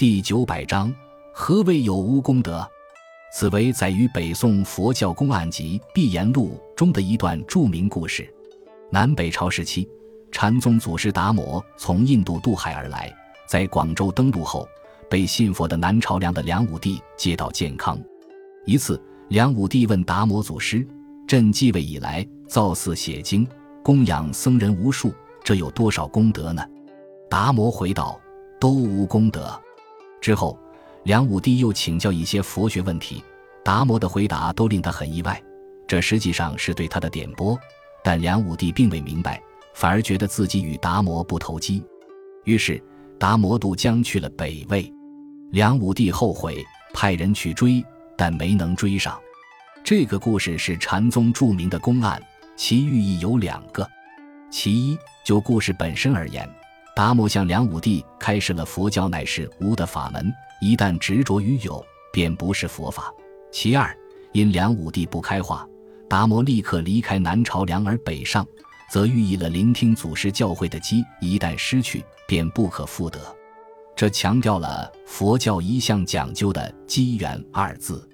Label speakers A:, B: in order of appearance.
A: 第九百章：何谓有无功德？此为载于北宋佛教公案集《碧岩录》中的一段著名故事。南北朝时期，禅宗祖师达摩从印度渡海而来，在广州登陆后，被信佛的南朝梁的梁武帝接到健康。一次，梁武帝问达摩祖师：“朕继位以来，造寺写经，供养僧人无数，这有多少功德呢？”达摩回道：“都无功德。”之后，梁武帝又请教一些佛学问题，达摩的回答都令他很意外。这实际上是对他的点拨，但梁武帝并未明白，反而觉得自己与达摩不投机。于是，达摩渡江去了北魏。梁武帝后悔，派人去追，但没能追上。这个故事是禅宗著名的公案，其寓意有两个：其一，就故事本身而言。达摩向梁武帝开示了佛教乃是无的法门，一旦执着于有，便不是佛法。其二，因梁武帝不开化，达摩立刻离开南朝梁而北上，则寓意了聆听祖师教诲的机一旦失去，便不可复得。这强调了佛教一向讲究的机缘二字。